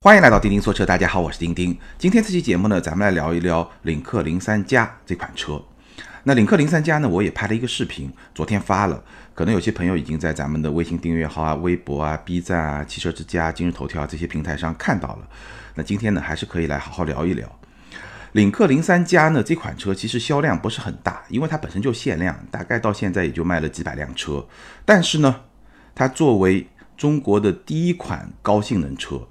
欢迎来到钉钉说车，大家好，我是钉钉。今天这期节目呢，咱们来聊一聊领克零三加这款车。那领克零三加呢，我也拍了一个视频，昨天发了，可能有些朋友已经在咱们的微信订阅号啊、微博啊、B 站啊、汽车之家、今日头条这些平台上看到了。那今天呢，还是可以来好好聊一聊领克零三加呢这款车，其实销量不是很大，因为它本身就限量，大概到现在也就卖了几百辆车。但是呢，它作为中国的第一款高性能车。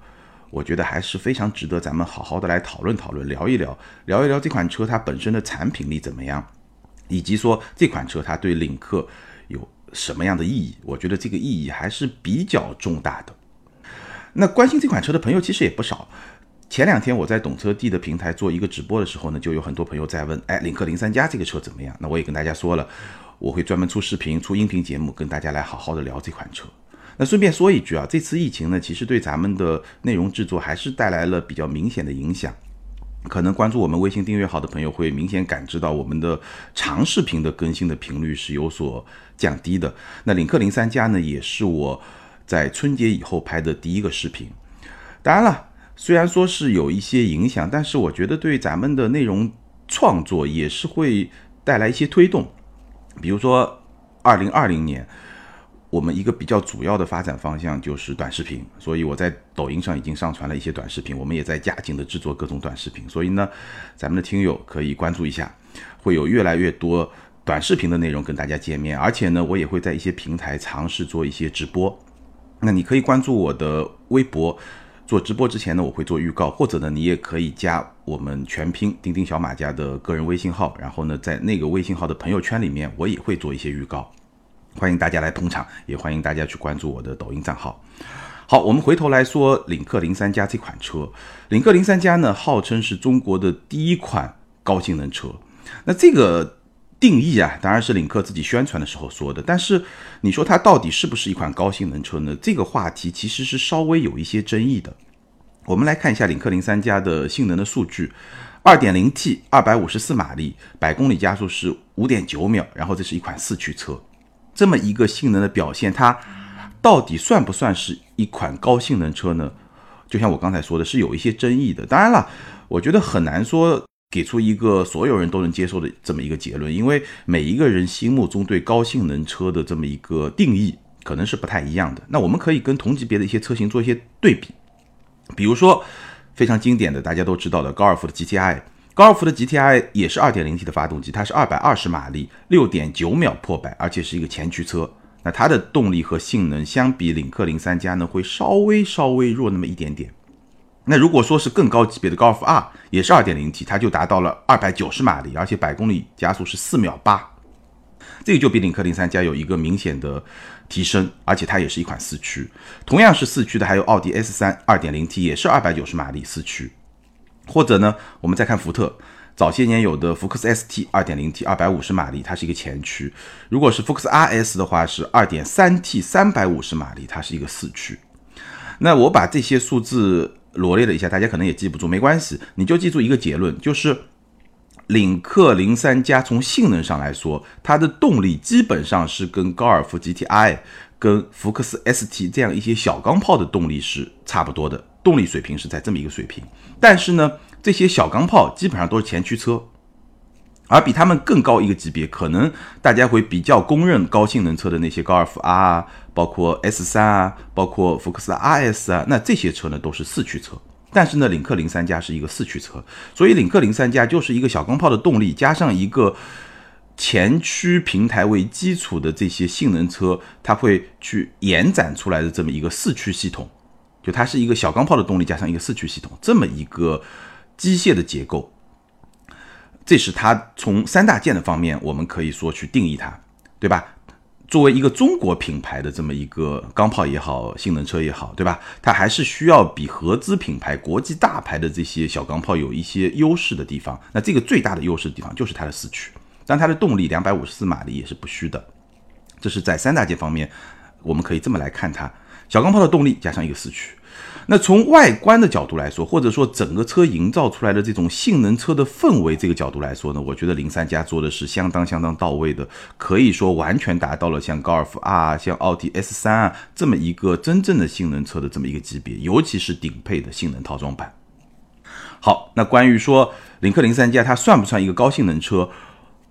我觉得还是非常值得咱们好好的来讨论讨论，聊一聊，聊一聊这款车它本身的产品力怎么样，以及说这款车它对领克有什么样的意义？我觉得这个意义还是比较重大的。那关心这款车的朋友其实也不少。前两天我在懂车帝的平台做一个直播的时候呢，就有很多朋友在问，哎，领克零三加这个车怎么样？那我也跟大家说了，我会专门出视频、出音频节目，跟大家来好好的聊这款车。那顺便说一句啊，这次疫情呢，其实对咱们的内容制作还是带来了比较明显的影响。可能关注我们微信订阅号的朋友会明显感知到，我们的长视频的更新的频率是有所降低的。那领克零三加呢，也是我在春节以后拍的第一个视频。当然了，虽然说是有一些影响，但是我觉得对咱们的内容创作也是会带来一些推动。比如说，二零二零年。我们一个比较主要的发展方向就是短视频，所以我在抖音上已经上传了一些短视频，我们也在加紧的制作各种短视频。所以呢，咱们的听友可以关注一下，会有越来越多短视频的内容跟大家见面。而且呢，我也会在一些平台尝试做一些直播。那你可以关注我的微博，做直播之前呢，我会做预告，或者呢，你也可以加我们全拼钉钉小马家的个人微信号，然后呢，在那个微信号的朋友圈里面，我也会做一些预告。欢迎大家来捧场，也欢迎大家去关注我的抖音账号。好，我们回头来说领克零三加这款车。领克零三加呢，号称是中国的第一款高性能车。那这个定义啊，当然是领克自己宣传的时候说的。但是你说它到底是不是一款高性能车呢？这个话题其实是稍微有一些争议的。我们来看一下领克零三加的性能的数据：二点零 T，二百五十四马力，百公里加速是五点九秒。然后这是一款四驱车。这么一个性能的表现，它到底算不算是一款高性能车呢？就像我刚才说的，是有一些争议的。当然了，我觉得很难说给出一个所有人都能接受的这么一个结论，因为每一个人心目中对高性能车的这么一个定义可能是不太一样的。那我们可以跟同级别的一些车型做一些对比，比如说非常经典的大家都知道的高尔夫的 GTI。高尔夫的 GTI 也是 2.0T 的发动机，它是220马力，6.9秒破百，而且是一个前驱车。那它的动力和性能相比领克零三加呢，会稍微稍微弱那么一点点。那如果说是更高级别的高尔夫 R，也是 2.0T，它就达到了290马力，而且百公里加速是4秒8，这个就比领克零三加有一个明显的提升，而且它也是一款四驱。同样是四驱的，还有奥迪 S3 2.0T，也是290马力四驱。或者呢，我们再看福特，早些年有的福克斯 ST 2.0T 250马力，它是一个前驱；如果是福克斯 RS 的话，是 2.3T 350马力，它是一个四驱。那我把这些数字罗列了一下，大家可能也记不住，没关系，你就记住一个结论，就是领克零三加从性能上来说，它的动力基本上是跟高尔夫 GTI、跟福克斯 ST 这样一些小钢炮的动力是差不多的。动力水平是在这么一个水平，但是呢，这些小钢炮基本上都是前驱车，而比他们更高一个级别，可能大家会比较公认高性能车的那些高尔夫 R，啊包括 S 三啊，包括福克斯 RS 啊，那这些车呢都是四驱车。但是呢，领克零三加是一个四驱车，所以领克零三加就是一个小钢炮的动力加上一个前驱平台为基础的这些性能车，它会去延展出来的这么一个四驱系统。就它是一个小钢炮的动力加上一个四驱系统，这么一个机械的结构，这是它从三大件的方面，我们可以说去定义它，对吧？作为一个中国品牌的这么一个钢炮也好，性能车也好，对吧？它还是需要比合资品牌、国际大牌的这些小钢炮有一些优势的地方。那这个最大的优势的地方就是它的四驱，但它的动力两百五十四马力也是不虚的。这是在三大件方面，我们可以这么来看它。小钢炮的动力加上一个四驱，那从外观的角度来说，或者说整个车营造出来的这种性能车的氛围这个角度来说呢，我觉得零三加做的是相当相当到位的，可以说完全达到了像高尔夫 R、像奥迪 S 三啊这么一个真正的性能车的这么一个级别，尤其是顶配的性能套装版。好，那关于说领克零三加它算不算一个高性能车，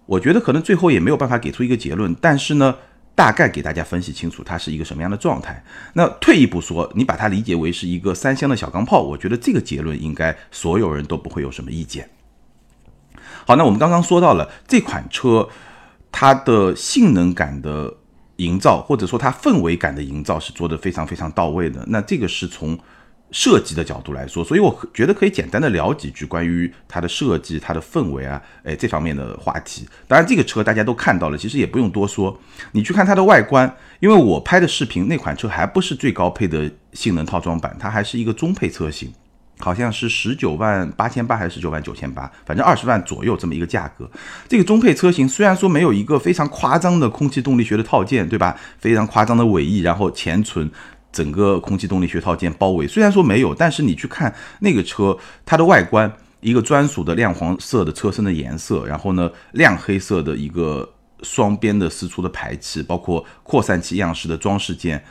我觉得可能最后也没有办法给出一个结论，但是呢。大概给大家分析清楚它是一个什么样的状态。那退一步说，你把它理解为是一个三厢的小钢炮，我觉得这个结论应该所有人都不会有什么意见。好，那我们刚刚说到了这款车，它的性能感的营造，或者说它氛围感的营造是做的非常非常到位的。那这个是从。设计的角度来说，所以我觉得可以简单的聊几句关于它的设计、它的氛围啊，哎这方面的话题。当然，这个车大家都看到了，其实也不用多说。你去看它的外观，因为我拍的视频那款车还不是最高配的性能套装版，它还是一个中配车型，好像是十九万八千八还是十九万九千八，反正二十万左右这么一个价格。这个中配车型虽然说没有一个非常夸张的空气动力学的套件，对吧？非常夸张的尾翼，然后前唇。整个空气动力学套件包围，虽然说没有，但是你去看那个车，它的外观，一个专属的亮黄色的车身的颜色，然后呢，亮黑色的一个双边的四出的排气，包括扩散器样式的装饰件，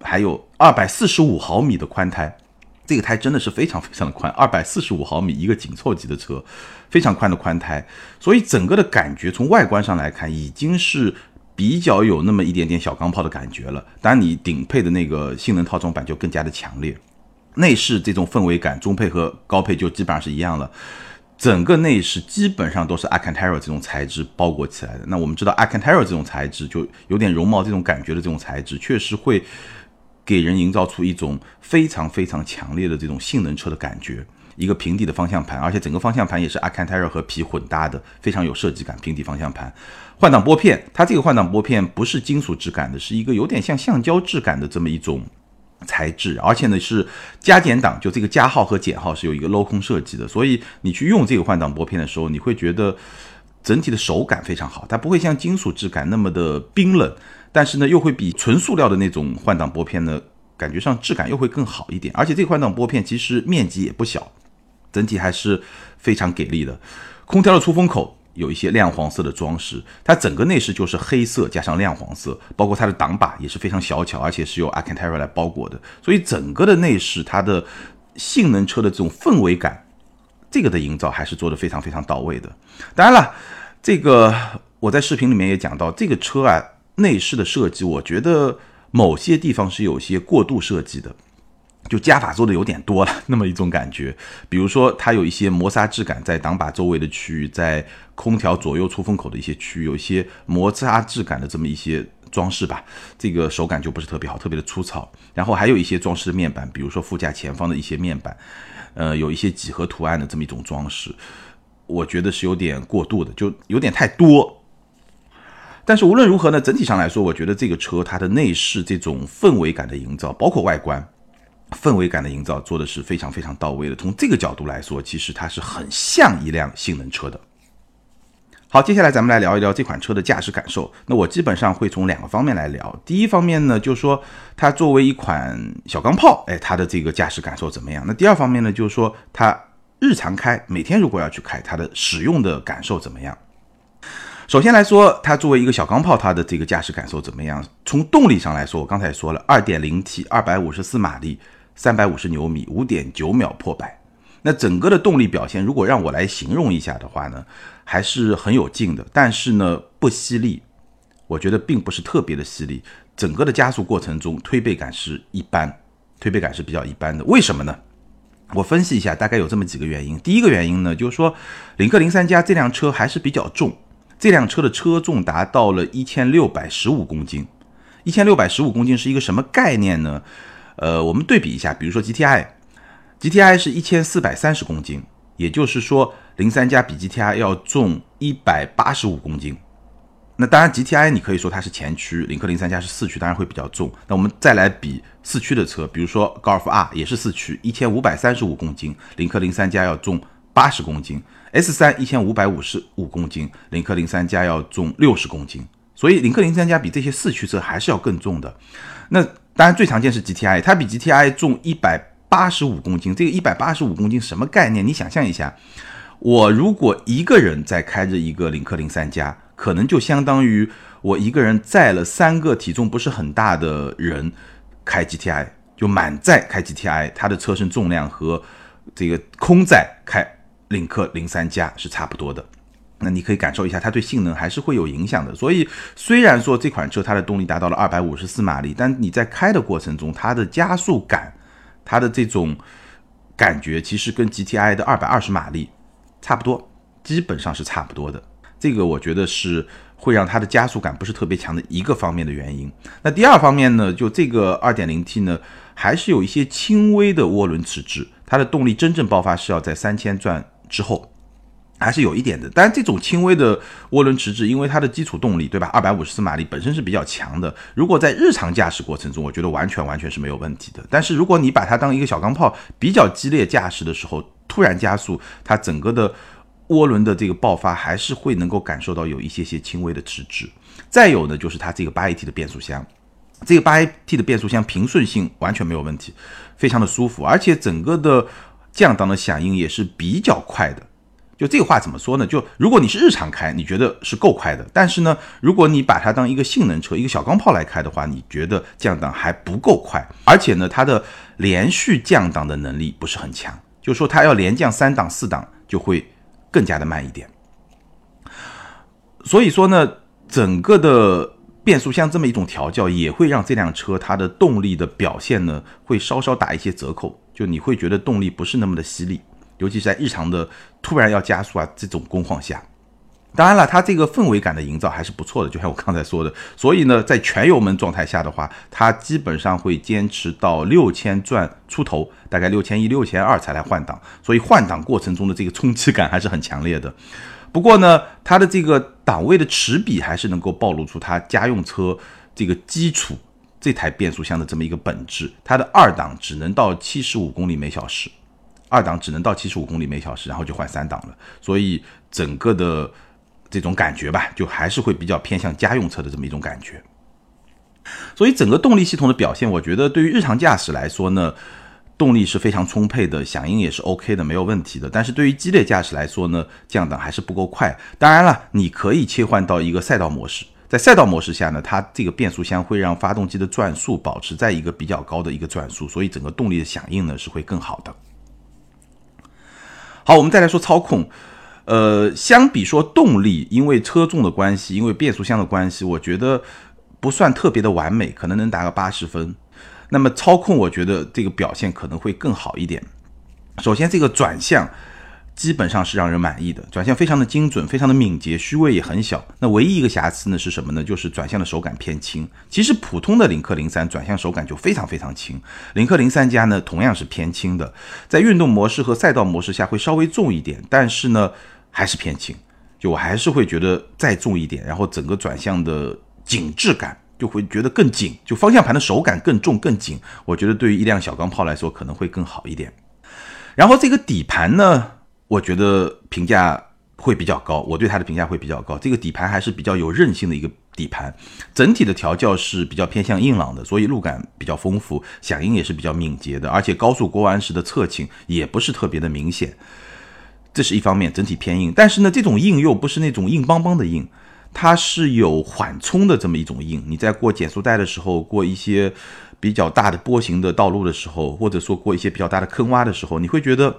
还有二百四十五毫米的宽胎，这个胎真的是非常非常的宽，二百四十五毫米一个紧凑级的车，非常宽的宽胎，所以整个的感觉从外观上来看，已经是。比较有那么一点点小钢炮的感觉了，当然你顶配的那个性能套装版就更加的强烈，内饰这种氛围感，中配和高配就基本上是一样了，整个内饰基本上都是 Alcantara 这种材质包裹起来的。那我们知道 Alcantara 这种材质就有点绒毛这种感觉的这种材质，确实会给人营造出一种非常非常强烈的这种性能车的感觉。一个平底的方向盘，而且整个方向盘也是 Alcantara 和皮混搭的，非常有设计感。平底方向盘，换挡拨片，它这个换挡拨片不是金属质感的，是一个有点像橡胶质感的这么一种材质，而且呢是加减档，就这个加号和减号是有一个镂空设计的，所以你去用这个换挡拨片的时候，你会觉得整体的手感非常好，它不会像金属质感那么的冰冷，但是呢又会比纯塑料的那种换挡拨片呢感觉上质感又会更好一点，而且这个换挡拨片其实面积也不小。整体还是非常给力的，空调的出风口有一些亮黄色的装饰，它整个内饰就是黑色加上亮黄色，包括它的挡把也是非常小巧，而且是由 Alcantara 来包裹的，所以整个的内饰它的性能车的这种氛围感，这个的营造还是做的非常非常到位的。当然了，这个我在视频里面也讲到，这个车啊内饰的设计，我觉得某些地方是有些过度设计的。就加法做的有点多了，那么一种感觉。比如说，它有一些磨砂质感在挡把周围的区域，在空调左右出风口的一些区域，有一些摩擦质感的这么一些装饰吧，这个手感就不是特别好，特别的粗糙。然后还有一些装饰的面板，比如说副驾前方的一些面板，呃，有一些几何图案的这么一种装饰，我觉得是有点过度的，就有点太多。但是无论如何呢，整体上来说，我觉得这个车它的内饰这种氛围感的营造，包括外观。氛围感的营造做的是非常非常到位的。从这个角度来说，其实它是很像一辆性能车的。好，接下来咱们来聊一聊这款车的驾驶感受。那我基本上会从两个方面来聊。第一方面呢，就是说它作为一款小钢炮，哎，它的这个驾驶感受怎么样？那第二方面呢，就是说它日常开，每天如果要去开，它的使用的感受怎么样？首先来说，它作为一个小钢炮，它的这个驾驶感受怎么样？从动力上来说，我刚才说了，2.0T，二百五十四马力。三百五十牛米，五点九秒破百。那整个的动力表现，如果让我来形容一下的话呢，还是很有劲的。但是呢，不犀利，我觉得并不是特别的犀利。整个的加速过程中，推背感是一般，推背感是比较一般的。为什么呢？我分析一下，大概有这么几个原因。第一个原因呢，就是说，领克零三加这辆车还是比较重，这辆车的车重达到了一千六百十五公斤。一千六百十五公斤是一个什么概念呢？呃，我们对比一下，比如说 GTI，GTI 是一千四百三十公斤，也就是说零三加比 GTI 要重一百八十五公斤。那当然，GTI 你可以说它是前驱，领克零三加是四驱，当然会比较重。那我们再来比四驱的车，比如说高尔夫 R 也是四驱，一千五百三十五公斤，领克零三加要重八十公斤。S 三一千五百五十五公斤，领克零三加要重六十公斤。所以领克零三加比这些四驱车还是要更重的。那当然，最常见是 GTI，它比 GTI 重一百八十五公斤，这个一百八十五公斤什么概念？你想象一下，我如果一个人在开着一个领克零三加，可能就相当于我一个人载了三个体重不是很大的人开 GTI，就满载开 GTI，它的车身重量和这个空载开领克零三加是差不多的。那你可以感受一下，它对性能还是会有影响的。所以虽然说这款车它的动力达到了二百五十四马力，但你在开的过程中，它的加速感，它的这种感觉，其实跟 GTI 的二百二十马力差不多，基本上是差不多的。这个我觉得是会让它的加速感不是特别强的一个方面的原因。那第二方面呢，就这个二点零 T 呢，还是有一些轻微的涡轮迟滞，它的动力真正爆发是要在三千转之后。还是有一点的，但这种轻微的涡轮迟滞，因为它的基础动力，对吧？二百五十四马力本身是比较强的。如果在日常驾驶过程中，我觉得完全完全是没有问题的。但是如果你把它当一个小钢炮，比较激烈驾驶的时候，突然加速，它整个的涡轮的这个爆发还是会能够感受到有一些些轻微的迟滞。再有呢，就是它这个八 AT 的变速箱，这个八 AT 的变速箱平顺性完全没有问题，非常的舒服，而且整个的降档的响应也是比较快的。就这个话怎么说呢？就如果你是日常开，你觉得是够快的；但是呢，如果你把它当一个性能车、一个小钢炮来开的话，你觉得降档还不够快，而且呢，它的连续降档的能力不是很强，就说它要连降三档、四档就会更加的慢一点。所以说呢，整个的变速箱这么一种调教，也会让这辆车它的动力的表现呢，会稍稍打一些折扣，就你会觉得动力不是那么的犀利。尤其是在日常的突然要加速啊这种工况下，当然了，它这个氛围感的营造还是不错的，就像我刚才说的。所以呢，在全油门状态下的话，它基本上会坚持到六千转出头，大概六千一、六千二才来换挡。所以换挡过程中的这个冲击感还是很强烈的。不过呢，它的这个档位的齿比还是能够暴露出它家用车这个基础这台变速箱的这么一个本质。它的二档只能到七十五公里每小时。二档只能到七十五公里每小时，然后就换三档了，所以整个的这种感觉吧，就还是会比较偏向家用车的这么一种感觉。所以整个动力系统的表现，我觉得对于日常驾驶来说呢，动力是非常充沛的，响应也是 OK 的，没有问题的。但是对于激烈驾驶来说呢，降档还是不够快。当然了，你可以切换到一个赛道模式，在赛道模式下呢，它这个变速箱会让发动机的转速保持在一个比较高的一个转速，所以整个动力的响应呢是会更好的。好，我们再来说操控。呃，相比说动力，因为车重的关系，因为变速箱的关系，我觉得不算特别的完美，可能能达个八十分。那么操控，我觉得这个表现可能会更好一点。首先，这个转向。基本上是让人满意的，转向非常的精准，非常的敏捷，虚位也很小。那唯一一个瑕疵呢是什么呢？就是转向的手感偏轻。其实普通的领克零三转向手感就非常非常轻，领克零三加呢同样是偏轻的，在运动模式和赛道模式下会稍微重一点，但是呢还是偏轻。就我还是会觉得再重一点，然后整个转向的紧致感就会觉得更紧，就方向盘的手感更重更紧。我觉得对于一辆小钢炮来说可能会更好一点。然后这个底盘呢？我觉得评价会比较高，我对它的评价会比较高。这个底盘还是比较有韧性的一个底盘，整体的调教是比较偏向硬朗的，所以路感比较丰富，响应也是比较敏捷的，而且高速过弯时的侧倾也不是特别的明显，这是一方面，整体偏硬。但是呢，这种硬又不是那种硬邦邦的硬，它是有缓冲的这么一种硬。你在过减速带的时候，过一些比较大的波形的道路的时候，或者说过一些比较大的坑洼的时候，你会觉得。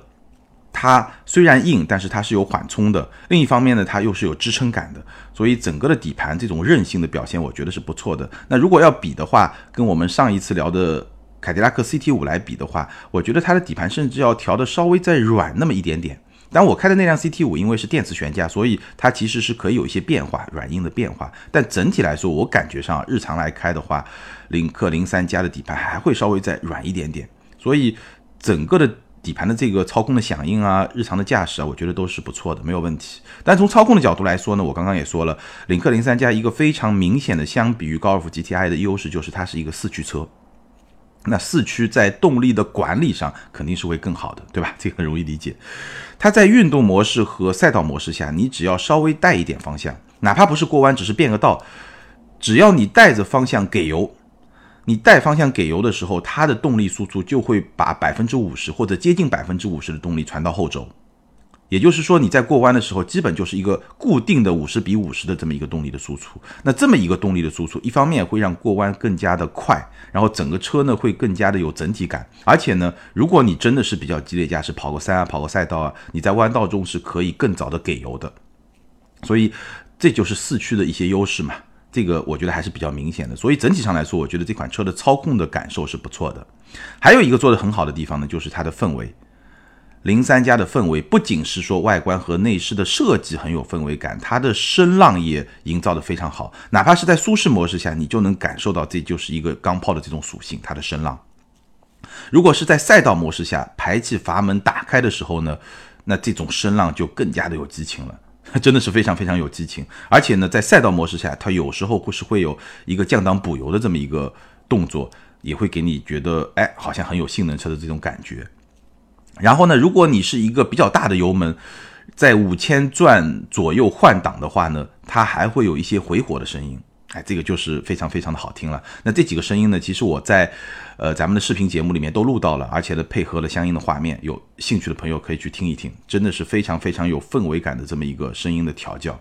它虽然硬，但是它是有缓冲的。另一方面呢，它又是有支撑感的，所以整个的底盘这种韧性的表现，我觉得是不错的。那如果要比的话，跟我们上一次聊的凯迪拉克 CT 五来比的话，我觉得它的底盘甚至要调的稍微再软那么一点点。但我开的那辆 CT 五因为是电磁悬架，所以它其实是可以有一些变化，软硬的变化。但整体来说，我感觉上日常来开的话，领克零三加的底盘还会稍微再软一点点。所以整个的。底盘的这个操控的响应啊，日常的驾驶啊，我觉得都是不错的，没有问题。但从操控的角度来说呢，我刚刚也说了，领克零三加一个非常明显的相比于高尔夫 GTI 的优势就是它是一个四驱车。那四驱在动力的管理上肯定是会更好的，对吧？这个很容易理解。它在运动模式和赛道模式下，你只要稍微带一点方向，哪怕不是过弯，只是变个道，只要你带着方向给油，你带方向给油的时候，它的动力输出就会把百分之五十或者接近百分之五十的动力传到后轴。也就是说，你在过弯的时候，基本就是一个固定的五十比五十的这么一个动力的输出。那这么一个动力的输出，一方面会让过弯更加的快，然后整个车呢会更加的有整体感。而且呢，如果你真的是比较激烈驾驶，跑个山啊，跑个赛道啊，你在弯道中是可以更早的给油的。所以这就是四驱的一些优势嘛。这个我觉得还是比较明显的。所以整体上来说，我觉得这款车的操控的感受是不错的。还有一个做的很好的地方呢，就是它的氛围。零三加的氛围不仅是说外观和内饰的设计很有氛围感，它的声浪也营造的非常好。哪怕是在舒适模式下，你就能感受到这就是一个钢炮的这种属性，它的声浪。如果是在赛道模式下，排气阀门打开的时候呢，那这种声浪就更加的有激情了，真的是非常非常有激情。而且呢，在赛道模式下，它有时候会是会有一个降档补油的这么一个动作，也会给你觉得哎，好像很有性能车的这种感觉。然后呢，如果你是一个比较大的油门，在五千转左右换挡的话呢，它还会有一些回火的声音，哎，这个就是非常非常的好听了。那这几个声音呢，其实我在呃咱们的视频节目里面都录到了，而且呢配合了相应的画面，有兴趣的朋友可以去听一听，真的是非常非常有氛围感的这么一个声音的调教。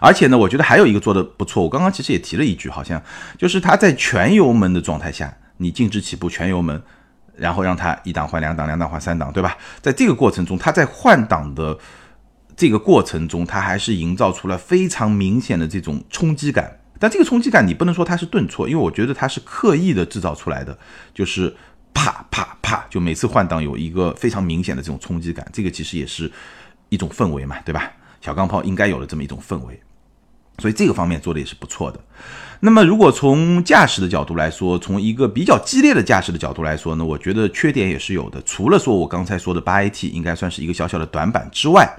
而且呢，我觉得还有一个做的不错，我刚刚其实也提了一句，好像就是它在全油门的状态下，你静止起步全油门。然后让它一档换两档，两档换三档，对吧？在这个过程中，它在换挡的这个过程中，它还是营造出了非常明显的这种冲击感。但这个冲击感你不能说它是顿挫，因为我觉得它是刻意的制造出来的，就是啪啪啪，就每次换挡有一个非常明显的这种冲击感。这个其实也是一种氛围嘛，对吧？小钢炮应该有的这么一种氛围。所以这个方面做的也是不错的。那么，如果从驾驶的角度来说，从一个比较激烈的驾驶的角度来说呢，我觉得缺点也是有的。除了说我刚才说的八 AT 应该算是一个小小的短板之外，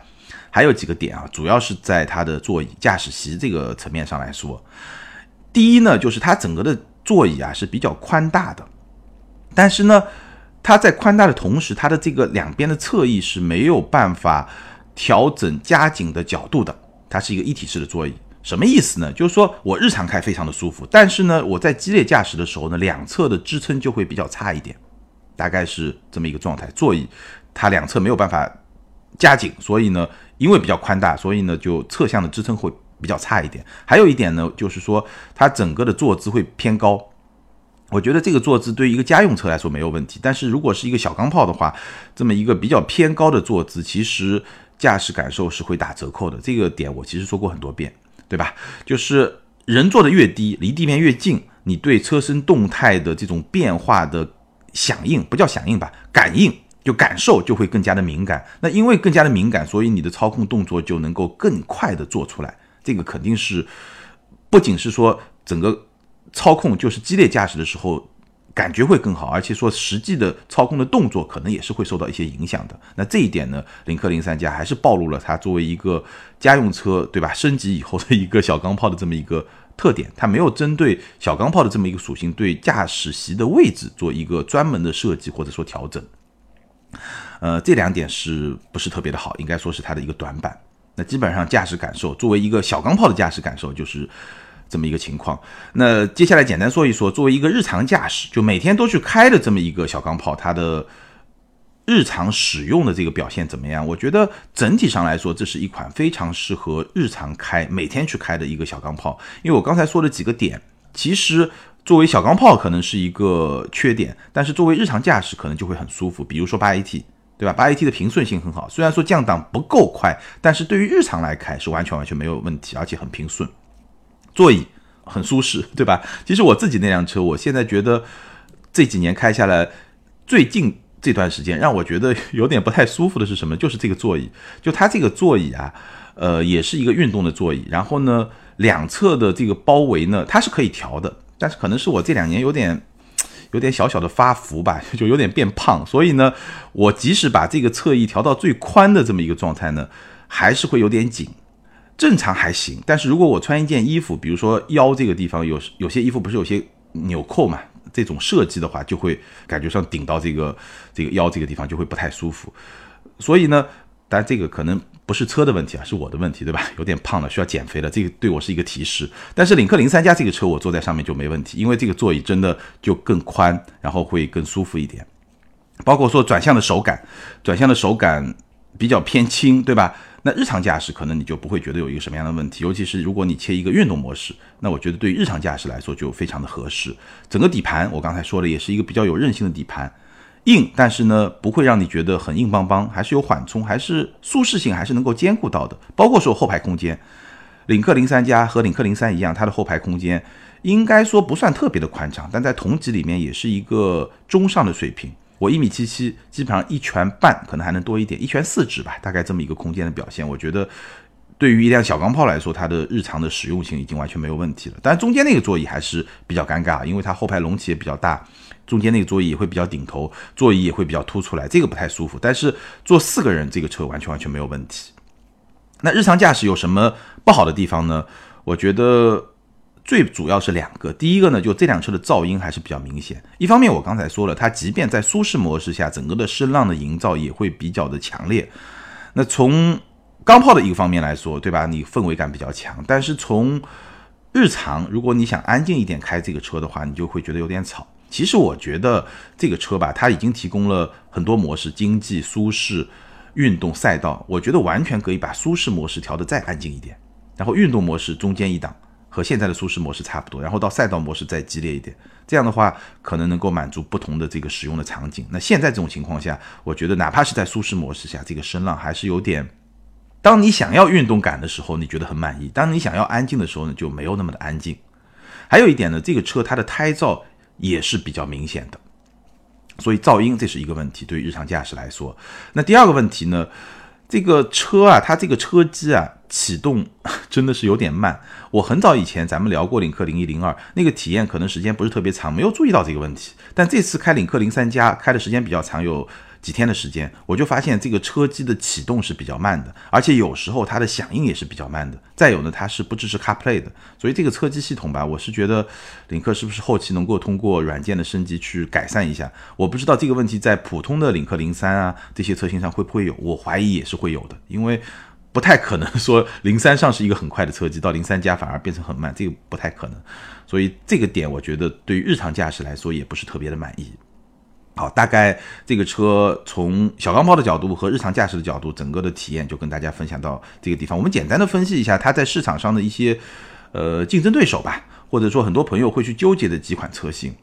还有几个点啊，主要是在它的座椅、驾驶席这个层面上来说。第一呢，就是它整个的座椅啊是比较宽大的，但是呢，它在宽大的同时，它的这个两边的侧翼是没有办法调整加紧的角度的，它是一个一体式的座椅。什么意思呢？就是说我日常开非常的舒服，但是呢，我在激烈驾驶的时候呢，两侧的支撑就会比较差一点，大概是这么一个状态。座椅它两侧没有办法加紧，所以呢，因为比较宽大，所以呢，就侧向的支撑会比较差一点。还有一点呢，就是说它整个的坐姿会偏高。我觉得这个坐姿对于一个家用车来说没有问题，但是如果是一个小钢炮的话，这么一个比较偏高的坐姿，其实驾驶感受是会打折扣的。这个点我其实说过很多遍。对吧？就是人坐的越低，离地面越近，你对车身动态的这种变化的响应，不叫响应吧，感应就感受就会更加的敏感。那因为更加的敏感，所以你的操控动作就能够更快的做出来。这个肯定是，不仅是说整个操控，就是激烈驾驶的时候。感觉会更好，而且说实际的操控的动作可能也是会受到一些影响的。那这一点呢，领克零三加还是暴露了它作为一个家用车，对吧？升级以后的一个小钢炮的这么一个特点，它没有针对小钢炮的这么一个属性，对驾驶席的位置做一个专门的设计或者说调整。呃，这两点是不是特别的好？应该说是它的一个短板。那基本上驾驶感受，作为一个小钢炮的驾驶感受就是。这么一个情况，那接下来简单说一说，作为一个日常驾驶，就每天都去开的这么一个小钢炮，它的日常使用的这个表现怎么样？我觉得整体上来说，这是一款非常适合日常开、每天去开的一个小钢炮。因为我刚才说的几个点，其实作为小钢炮可能是一个缺点，但是作为日常驾驶可能就会很舒服。比如说八 AT，对吧？八 AT 的平顺性很好，虽然说降档不够快，但是对于日常来开是完全完全没有问题，而且很平顺。座椅很舒适，对吧？其实我自己那辆车，我现在觉得这几年开下来，最近这段时间让我觉得有点不太舒服的是什么？就是这个座椅，就它这个座椅啊，呃，也是一个运动的座椅。然后呢，两侧的这个包围呢，它是可以调的，但是可能是我这两年有点有点小小的发福吧，就有点变胖，所以呢，我即使把这个侧翼调到最宽的这么一个状态呢，还是会有点紧。正常还行，但是如果我穿一件衣服，比如说腰这个地方有有些衣服不是有些纽扣嘛，这种设计的话，就会感觉上顶到这个这个腰这个地方就会不太舒服。所以呢，但这个可能不是车的问题啊，是我的问题，对吧？有点胖了，需要减肥了，这个对我是一个提示。但是领克零三加这个车我坐在上面就没问题，因为这个座椅真的就更宽，然后会更舒服一点。包括说转向的手感，转向的手感比较偏轻，对吧？那日常驾驶可能你就不会觉得有一个什么样的问题，尤其是如果你切一个运动模式，那我觉得对日常驾驶来说就非常的合适。整个底盘我刚才说了，也是一个比较有韧性的底盘，硬，但是呢不会让你觉得很硬邦邦，还是有缓冲，还是舒适性还是能够兼顾到的。包括说后排空间，领克零三加和领克零三一样，它的后排空间应该说不算特别的宽敞，但在同级里面也是一个中上的水平。我一米七七，基本上一拳半，可能还能多一点，一拳四指吧，大概这么一个空间的表现。我觉得，对于一辆小钢炮来说，它的日常的实用性已经完全没有问题了。但中间那个座椅还是比较尴尬，因为它后排隆起也比较大，中间那个座椅也会比较顶头，座椅也会比较凸出来，这个不太舒服。但是坐四个人，这个车完全完全没有问题。那日常驾驶有什么不好的地方呢？我觉得。最主要是两个，第一个呢，就这辆车的噪音还是比较明显。一方面，我刚才说了，它即便在舒适模式下，整个的声浪的营造也会比较的强烈。那从钢炮的一个方面来说，对吧？你氛围感比较强。但是从日常，如果你想安静一点开这个车的话，你就会觉得有点吵。其实我觉得这个车吧，它已经提供了很多模式，经济、舒适、运动、赛道，我觉得完全可以把舒适模式调得再安静一点，然后运动模式中间一档。和现在的舒适模式差不多，然后到赛道模式再激烈一点，这样的话可能能够满足不同的这个使用的场景。那现在这种情况下，我觉得哪怕是在舒适模式下，这个声浪还是有点。当你想要运动感的时候，你觉得很满意；当你想要安静的时候呢，就没有那么的安静。还有一点呢，这个车它的胎噪也是比较明显的，所以噪音这是一个问题，对于日常驾驶来说。那第二个问题呢？这个车啊，它这个车机啊，启动 真的是有点慢。我很早以前咱们聊过领克零一零二，那个体验可能时间不是特别长，没有注意到这个问题。但这次开领克零三加，开的时间比较长，有。几天的时间，我就发现这个车机的启动是比较慢的，而且有时候它的响应也是比较慢的。再有呢，它是不支持 CarPlay 的，所以这个车机系统吧，我是觉得领克是不是后期能够通过软件的升级去改善一下？我不知道这个问题在普通的领克零三啊这些车型上会不会有，我怀疑也是会有的，因为不太可能说零三上是一个很快的车机，到零三加反而变成很慢，这个不太可能。所以这个点我觉得对于日常驾驶来说也不是特别的满意。好，大概这个车从小钢炮的角度和日常驾驶的角度，整个的体验就跟大家分享到这个地方。我们简单的分析一下它在市场上的一些呃竞争对手吧，或者说很多朋友会去纠结的几款车型。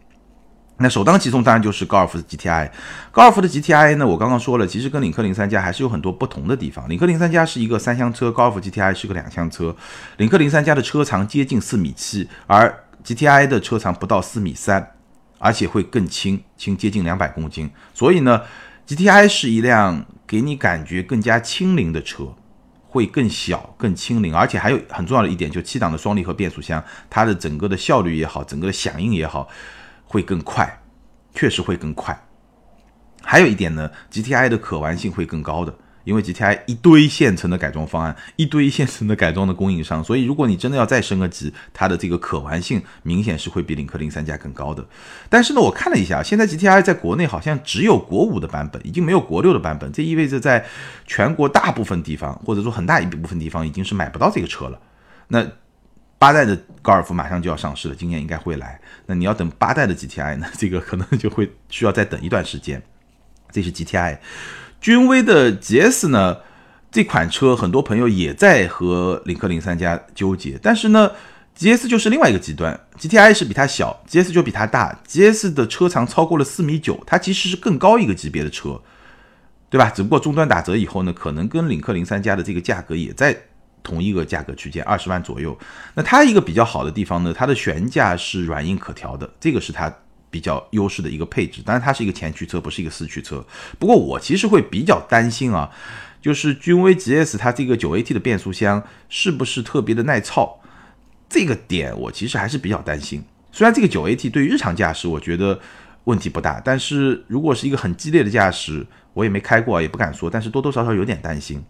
那首当其冲当然就是高尔夫的 GTI。高尔夫的 GTI 呢，我刚刚说了，其实跟领克零三加还是有很多不同的地方。领克零三加是一个三厢车，高尔夫 GTI 是个两厢车。领克零三加的车长接近四米七，而 GTI 的车长不到四米三。而且会更轻，轻接近两百公斤，所以呢，GTI 是一辆给你感觉更加轻灵的车，会更小、更轻灵，而且还有很重要的一点，就七档的双离合变速箱，它的整个的效率也好，整个的响应也好，会更快，确实会更快。还有一点呢，GTI 的可玩性会更高的。因为 GTI 一堆现成的改装方案，一堆现成的改装的供应商，所以如果你真的要再升个级，它的这个可玩性明显是会比领克零三加更高的。但是呢，我看了一下，现在 GTI 在国内好像只有国五的版本，已经没有国六的版本，这意味着在全国大部分地方，或者说很大一部分地方，已经是买不到这个车了。那八代的高尔夫马上就要上市了，今年应该会来。那你要等八代的 GTI 呢？这个可能就会需要再等一段时间。这是 GTI。君威的 GS 呢？这款车很多朋友也在和领克零三加纠结，但是呢，GS 就是另外一个极端，GTI 是比它小，GS 就比它大，GS 的车长超过了四米九，它其实是更高一个级别的车，对吧？只不过终端打折以后呢，可能跟领克零三加的这个价格也在同一个价格区间，二十万左右。那它一个比较好的地方呢，它的悬架是软硬可调的，这个是它。比较优势的一个配置，当然它是一个前驱车，不是一个四驱车。不过我其实会比较担心啊，就是君威 GS 它这个九 AT 的变速箱是不是特别的耐操？这个点我其实还是比较担心。虽然这个九 AT 对于日常驾驶我觉得问题不大，但是如果是一个很激烈的驾驶，我也没开过，也不敢说，但是多多少少有点担心。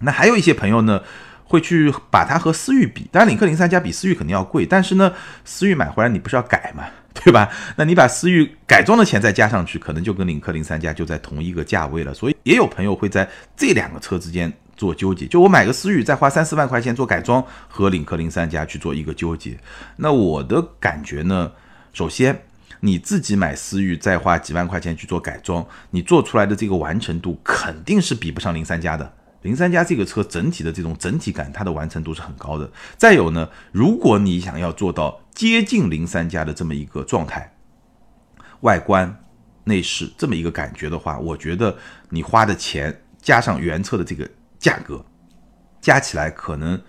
那还有一些朋友呢？会去把它和思域比，当然领克零三加比思域肯定要贵，但是呢，思域买回来你不是要改吗？对吧？那你把思域改装的钱再加上去，可能就跟领克零三加就在同一个价位了。所以也有朋友会在这两个车之间做纠结，就我买个思域再花三四万块钱做改装，和领克零三加去做一个纠结。那我的感觉呢？首先，你自己买思域再花几万块钱去做改装，你做出来的这个完成度肯定是比不上零三加的。零三加这个车整体的这种整体感，它的完成度是很高的。再有呢，如果你想要做到接近零三加的这么一个状态，外观、内饰这么一个感觉的话，我觉得你花的钱加上原车的这个价格，加起来可能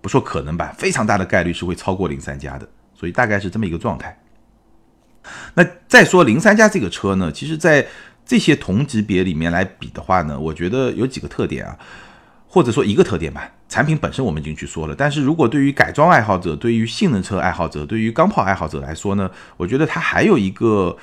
不说可能吧，非常大的概率是会超过零三加的。所以大概是这么一个状态。那再说零三加这个车呢，其实在这些同级别里面来比的话呢，我觉得有几个特点啊，或者说一个特点吧。产品本身我们已经去说了，但是如果对于改装爱好者、对于性能车爱好者、对于钢炮爱好者来说呢，我觉得它还有一个，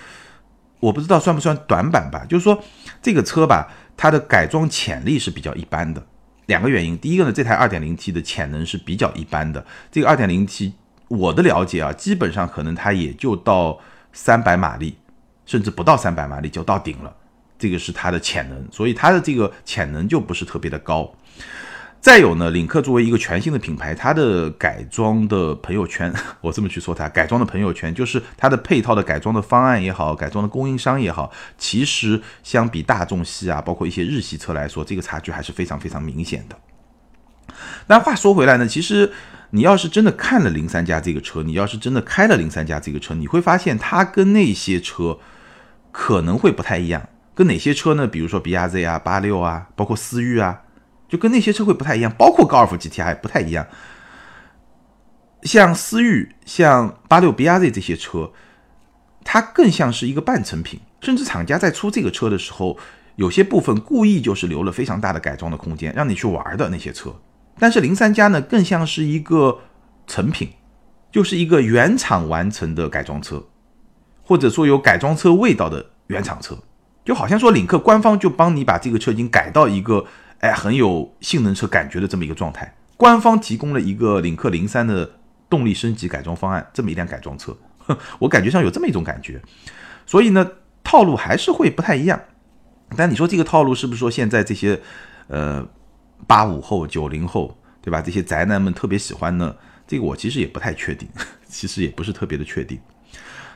我不知道算不算短板吧，就是说这个车吧，它的改装潜力是比较一般的。两个原因，第一个呢，这台 2.0T 的潜能是比较一般的。这个 2.0T，我的了解啊，基本上可能它也就到三百马力。甚至不到三百马力就到顶了，这个是它的潜能，所以它的这个潜能就不是特别的高。再有呢，领克作为一个全新的品牌，它的改装的朋友圈，我这么去说它改装的朋友圈，就是它的配套的改装的方案也好，改装的供应商也好，其实相比大众系啊，包括一些日系车来说，这个差距还是非常非常明显的。但话说回来呢，其实。你要是真的看了零三加这个车，你要是真的开了零三加这个车，你会发现它跟那些车可能会不太一样。跟哪些车呢？比如说 B R Z 啊、八六啊，包括思域啊，就跟那些车会不太一样。包括高尔夫 G T I 不太一样。像思域、像八六 B R Z 这些车，它更像是一个半成品。甚至厂家在出这个车的时候，有些部分故意就是留了非常大的改装的空间，让你去玩的那些车。但是零三加呢，更像是一个成品，就是一个原厂完成的改装车，或者说有改装车味道的原厂车，就好像说领克官方就帮你把这个车已经改到一个哎很有性能车感觉的这么一个状态，官方提供了一个领克零三的动力升级改装方案，这么一辆改装车，我感觉上有这么一种感觉，所以呢，套路还是会不太一样。但你说这个套路是不是说现在这些呃？八五后、九零后，对吧？这些宅男们特别喜欢呢。这个我其实也不太确定，其实也不是特别的确定。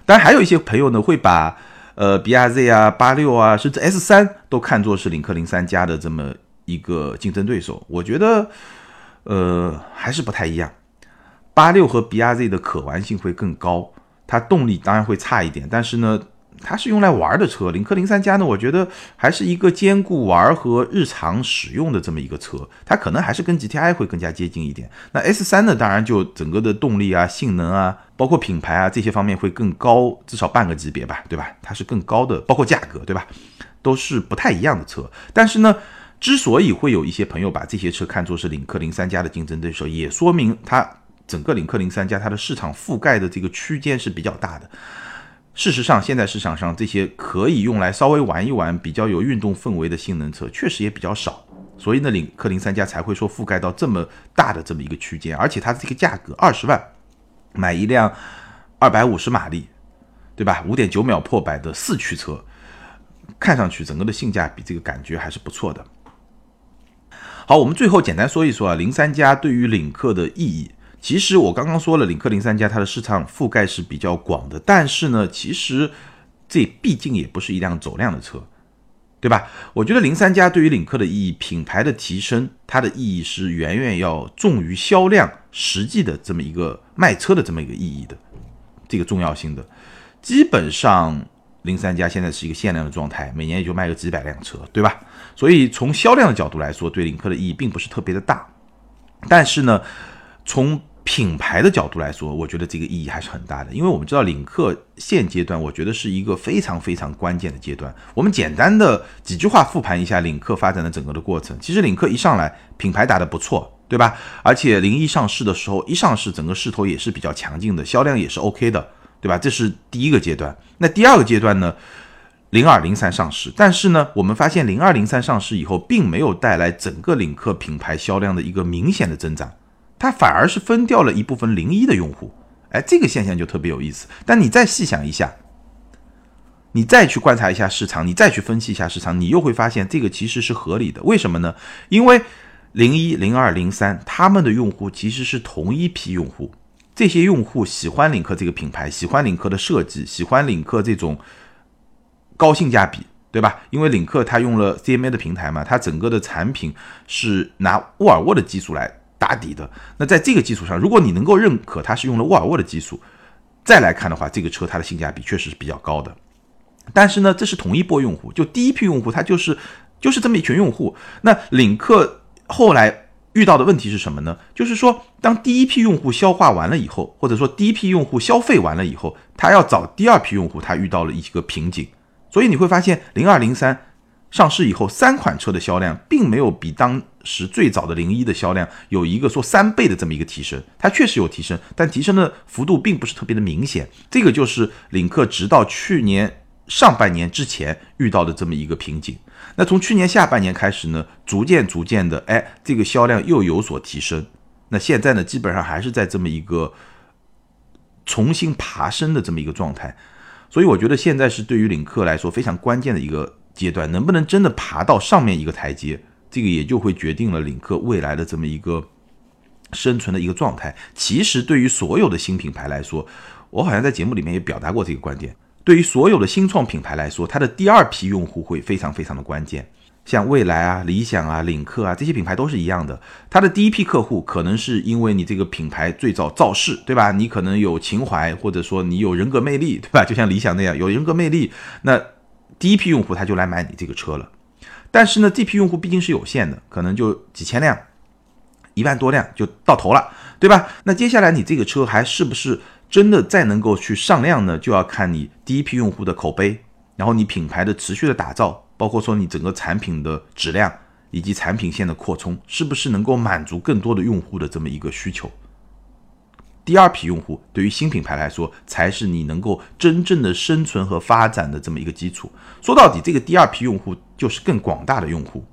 当然，还有一些朋友呢，会把呃 B R Z 啊、八六啊，甚至 S 三都看作是领克零三加的这么一个竞争对手。我觉得，呃，还是不太一样。八六和 B R Z 的可玩性会更高，它动力当然会差一点，但是呢。它是用来玩的车，领克零三加呢，我觉得还是一个兼顾玩和日常使用的这么一个车，它可能还是跟 GTI 会更加接近一点。那 S 三呢，当然就整个的动力啊、性能啊，包括品牌啊这些方面会更高，至少半个级别吧，对吧？它是更高的，包括价格，对吧？都是不太一样的车。但是呢，之所以会有一些朋友把这些车看作是领克零三加的竞争对手，也说明它整个领克零三加它的市场覆盖的这个区间是比较大的。事实上，现在市场上这些可以用来稍微玩一玩、比较有运动氛围的性能车，确实也比较少。所以呢，领克零三加才会说覆盖到这么大的这么一个区间，而且它这个价格二十万买一辆二百五十马力，对吧？五点九秒破百的四驱车，看上去整个的性价比这个感觉还是不错的。好，我们最后简单说一说啊，零三加对于领克的意义。其实我刚刚说了，领克零三加它的市场覆盖是比较广的，但是呢，其实这毕竟也不是一辆走量的车，对吧？我觉得零三加对于领克的意义，品牌的提升，它的意义是远远要重于销量实际的这么一个卖车的这么一个意义的这个重要性的。基本上零三加现在是一个限量的状态，每年也就卖个几百辆车，对吧？所以从销量的角度来说，对领克的意义并不是特别的大，但是呢，从品牌的角度来说，我觉得这个意义还是很大的，因为我们知道领克现阶段，我觉得是一个非常非常关键的阶段。我们简单的几句话复盘一下领克发展的整个的过程。其实领克一上来，品牌打得不错，对吧？而且零一上市的时候，一上市整个势头也是比较强劲的，销量也是 OK 的，对吧？这是第一个阶段。那第二个阶段呢？零二零三上市，但是呢，我们发现零二零三上市以后，并没有带来整个领克品牌销量的一个明显的增长。它反而是分掉了一部分零一的用户，哎，这个现象就特别有意思。但你再细想一下，你再去观察一下市场，你再去分析一下市场，你又会发现这个其实是合理的。为什么呢？因为零一、零二、零三他们的用户其实是同一批用户，这些用户喜欢领克这个品牌，喜欢领克的设计，喜欢领克这种高性价比。对吧？因为领克它用了 CMA 的平台嘛，它整个的产品是拿沃尔沃的技术来打底的。那在这个基础上，如果你能够认可它是用了沃尔沃的技术，再来看的话，这个车它的性价比确实是比较高的。但是呢，这是同一波用户，就第一批用户，它就是就是这么一群用户。那领克后来遇到的问题是什么呢？就是说，当第一批用户消化完了以后，或者说第一批用户消费完了以后，他要找第二批用户，他遇到了一个瓶颈。所以你会发现，零二零三上市以后，三款车的销量并没有比当时最早的零一的销量有一个说三倍的这么一个提升。它确实有提升，但提升的幅度并不是特别的明显。这个就是领克直到去年上半年之前遇到的这么一个瓶颈。那从去年下半年开始呢，逐渐逐渐的，哎，这个销量又有所提升。那现在呢，基本上还是在这么一个重新爬升的这么一个状态。所以我觉得现在是对于领克来说非常关键的一个阶段，能不能真的爬到上面一个台阶，这个也就会决定了领克未来的这么一个生存的一个状态。其实对于所有的新品牌来说，我好像在节目里面也表达过这个观点，对于所有的新创品牌来说，它的第二批用户会非常非常的关键。像蔚来啊、理想啊、领克啊这些品牌都是一样的，它的第一批客户可能是因为你这个品牌最早造势，对吧？你可能有情怀，或者说你有人格魅力，对吧？就像理想那样有人格魅力，那第一批用户他就来买你这个车了。但是呢，这批用户毕竟是有限的，可能就几千辆、一万多辆就到头了，对吧？那接下来你这个车还是不是真的再能够去上量呢？就要看你第一批用户的口碑，然后你品牌的持续的打造。包括说你整个产品的质量以及产品线的扩充，是不是能够满足更多的用户的这么一个需求？第二批用户对于新品牌来说，才是你能够真正的生存和发展的这么一个基础。说到底，这个第二批用户就是更广大的用户，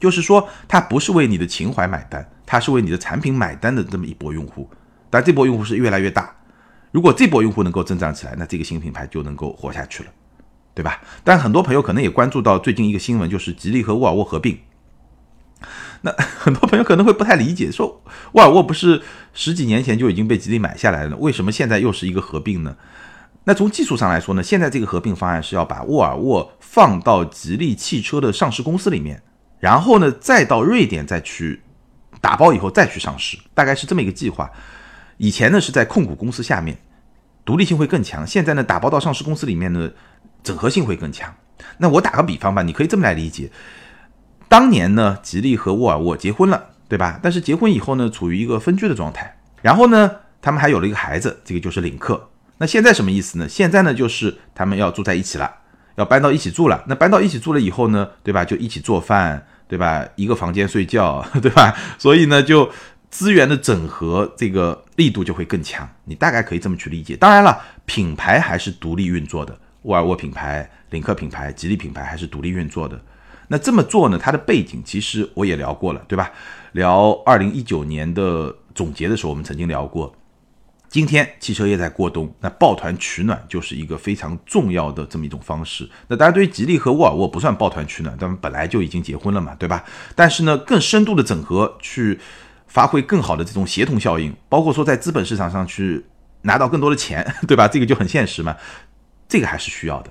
就是说他不是为你的情怀买单，他是为你的产品买单的这么一波用户。但这波用户是越来越大，如果这波用户能够增长起来，那这个新品牌就能够活下去了。对吧？但很多朋友可能也关注到最近一个新闻，就是吉利和沃尔沃合并。那 很多朋友可能会不太理解，说沃尔沃不是十几年前就已经被吉利买下来了，为什么现在又是一个合并呢？那从技术上来说呢，现在这个合并方案是要把沃尔沃放到吉利汽车的上市公司里面，然后呢再到瑞典再去打包以后再去上市，大概是这么一个计划。以前呢是在控股公司下面，独立性会更强，现在呢打包到上市公司里面呢。整合性会更强。那我打个比方吧，你可以这么来理解：当年呢，吉利和沃尔沃结婚了，对吧？但是结婚以后呢，处于一个分居的状态。然后呢，他们还有了一个孩子，这个就是领克。那现在什么意思呢？现在呢，就是他们要住在一起了，要搬到一起住了。那搬到一起住了以后呢，对吧？就一起做饭，对吧？一个房间睡觉，对吧？所以呢，就资源的整合这个力度就会更强。你大概可以这么去理解。当然了，品牌还是独立运作的。沃尔沃品牌、领克品牌、吉利品牌还是独立运作的。那这么做呢？它的背景其实我也聊过了，对吧？聊二零一九年的总结的时候，我们曾经聊过。今天汽车业在过冬，那抱团取暖就是一个非常重要的这么一种方式。那当然，对于吉利和沃尔沃不算抱团取暖，他们本来就已经结婚了嘛，对吧？但是呢，更深度的整合，去发挥更好的这种协同效应，包括说在资本市场上去拿到更多的钱，对吧？这个就很现实嘛。这个还是需要的，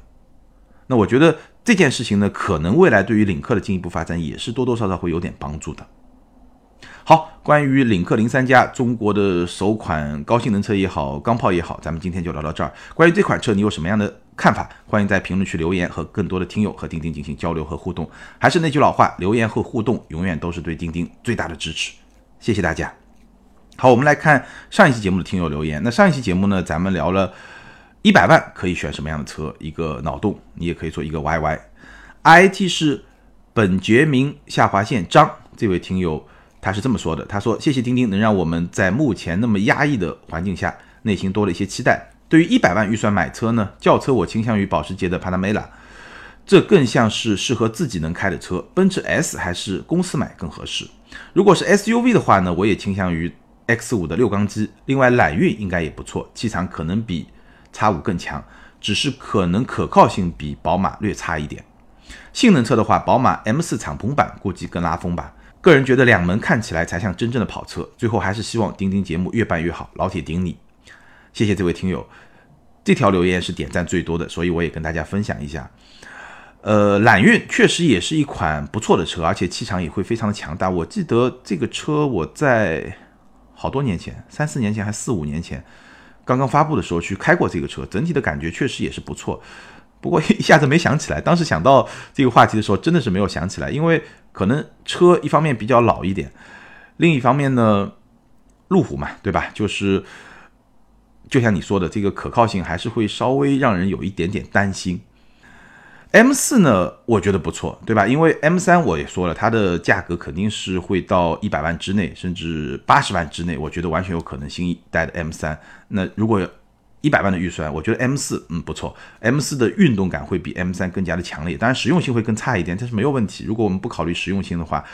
那我觉得这件事情呢，可能未来对于领克的进一步发展也是多多少少会有点帮助的。好，关于领克零三加中国的首款高性能车也好，钢炮也好，咱们今天就聊到这儿。关于这款车，你有什么样的看法？欢迎在评论区留言，和更多的听友和钉钉进行交流和互动。还是那句老话，留言和互动永远都是对钉钉最大的支持。谢谢大家。好，我们来看上一期节目的听友留言。那上一期节目呢，咱们聊了。一百万可以选什么样的车？一个脑洞，你也可以做一个 YY，IT 是本杰明下划线张这位听友，他是这么说的：他说，谢谢钉钉能让我们在目前那么压抑的环境下，内心多了一些期待。对于一百万预算买车呢，轿车我倾向于保时捷的帕拉梅拉，这更像是适合自己能开的车。奔驰 S 还是公司买更合适。如果是 SUV 的话呢，我也倾向于 X 五的六缸机，另外揽运应该也不错，气场可能比 X 五更强，只是可能可靠性比宝马略差一点。性能车的话，宝马 M 四敞篷版估计更拉风吧。个人觉得两门看起来才像真正的跑车。最后还是希望钉钉节目越办越好，老铁顶你！谢谢这位听友，这条留言是点赞最多的，所以我也跟大家分享一下。呃，揽运确实也是一款不错的车，而且气场也会非常的强大。我记得这个车我在好多年前，三四年前还四五年前刚刚发布的时候去开过这个车，整体的感觉确实也是不错。不过 一下子没想起来，当时想到这个话题的时候，真的是没有想起来，因为可能车一方面比较老一点，另一方面呢，路虎嘛，对吧？就是就像你说的，这个可靠性还是会稍微让人有一点点担心。M 四呢，我觉得不错，对吧？因为 M 三我也说了，它的价格肯定是会到一百万之内，甚至八十万之内，我觉得完全有可能新一代的 M 三。那如果一百万的预算，我觉得 M 四嗯不错，M 四的运动感会比 M 三更加的强烈，当然实用性会更差一点，这是没有问题。如果我们不考虑实用性的话，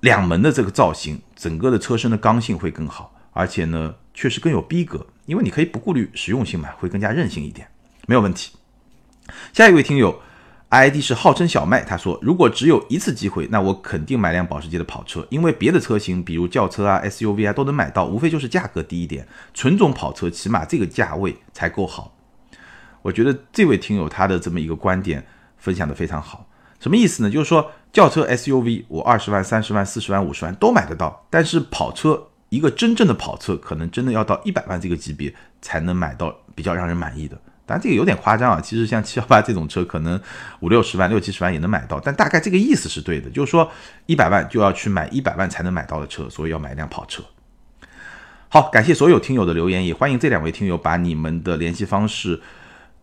两门的这个造型，整个的车身的刚性会更好，而且呢确实更有逼格，因为你可以不顾虑实用性嘛，会更加任性一点，没有问题。下一位听友，ID 是号称小麦，他说：“如果只有一次机会，那我肯定买辆保时捷的跑车，因为别的车型，比如轿车啊、SUV 啊，都能买到，无非就是价格低一点。纯种跑车，起码这个价位才够好。”我觉得这位听友他的这么一个观点分享的非常好。什么意思呢？就是说轿车、SUV，我二十万、三十万、四十万、五十万都买得到，但是跑车，一个真正的跑车，可能真的要到一百万这个级别才能买到比较让人满意的。但这个有点夸张啊，其实像七幺八这种车，可能五六十万、六七十万也能买到。但大概这个意思是对的，就是说一百万就要去买一百万才能买到的车，所以要买一辆跑车。好，感谢所有听友的留言，也欢迎这两位听友把你们的联系方式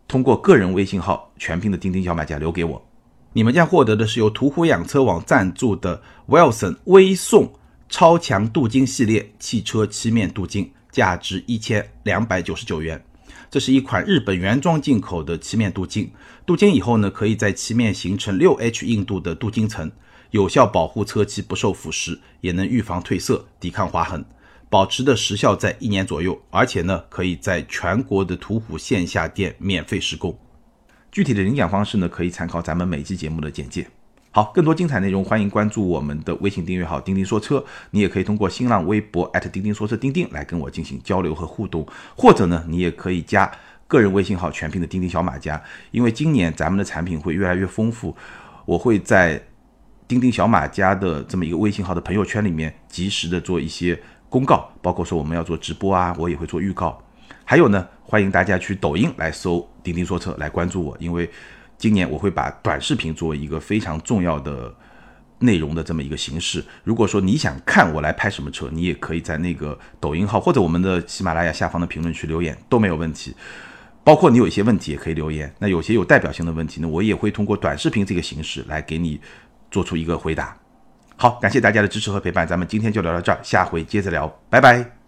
通过个人微信号全拼的钉钉小买家留给我，你们将获得的是由途虎养车网赞助的 Wilson 微送超强镀金系列汽车漆面镀金，价值一千两百九十九元。这是一款日本原装进口的漆面镀金，镀金以后呢，可以在漆面形成六 H 硬度的镀金层，有效保护车漆不受腐蚀，也能预防褪色、抵抗划痕，保持的时效在一年左右。而且呢，可以在全国的途虎线下店免费施工。具体的领奖方式呢，可以参考咱们每期节目的简介。好，更多精彩内容，欢迎关注我们的微信订阅号“钉钉说车”。你也可以通过新浪微博钉钉说车钉钉来跟我进行交流和互动，或者呢，你也可以加个人微信号全拼的钉钉小马家。因为今年咱们的产品会越来越丰富，我会在钉钉小马家的这么一个微信号的朋友圈里面及时的做一些公告，包括说我们要做直播啊，我也会做预告。还有呢，欢迎大家去抖音来搜“钉钉说车”来关注我，因为。今年我会把短视频作为一个非常重要的内容的这么一个形式。如果说你想看我来拍什么车，你也可以在那个抖音号或者我们的喜马拉雅下方的评论区留言都没有问题。包括你有一些问题也可以留言。那有些有代表性的问题呢，我也会通过短视频这个形式来给你做出一个回答。好，感谢大家的支持和陪伴，咱们今天就聊到这儿，下回接着聊，拜拜。